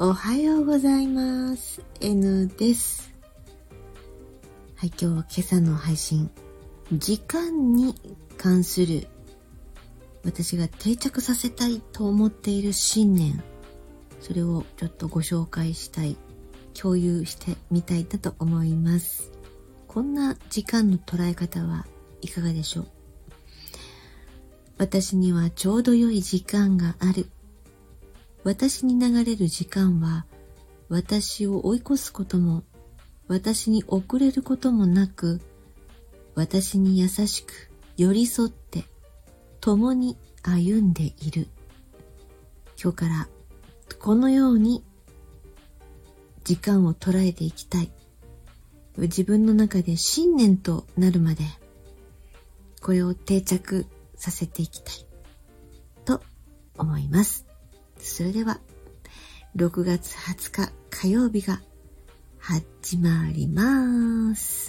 おはようございます。N です。はい、今日は今朝の配信。時間に関する私が定着させたいと思っている信念。それをちょっとご紹介したい、共有してみたいなと思います。こんな時間の捉え方はいかがでしょう？私にはちょうど良い時間がある私に流れる時間は私を追い越すことも私に遅れることもなく私に優しく寄り添って共に歩んでいる。今日からこのように時間を捉えていきたい。自分の中で信念となるまでこれを定着させていきたい。と思います。それでは、6月20日火曜日が始まります。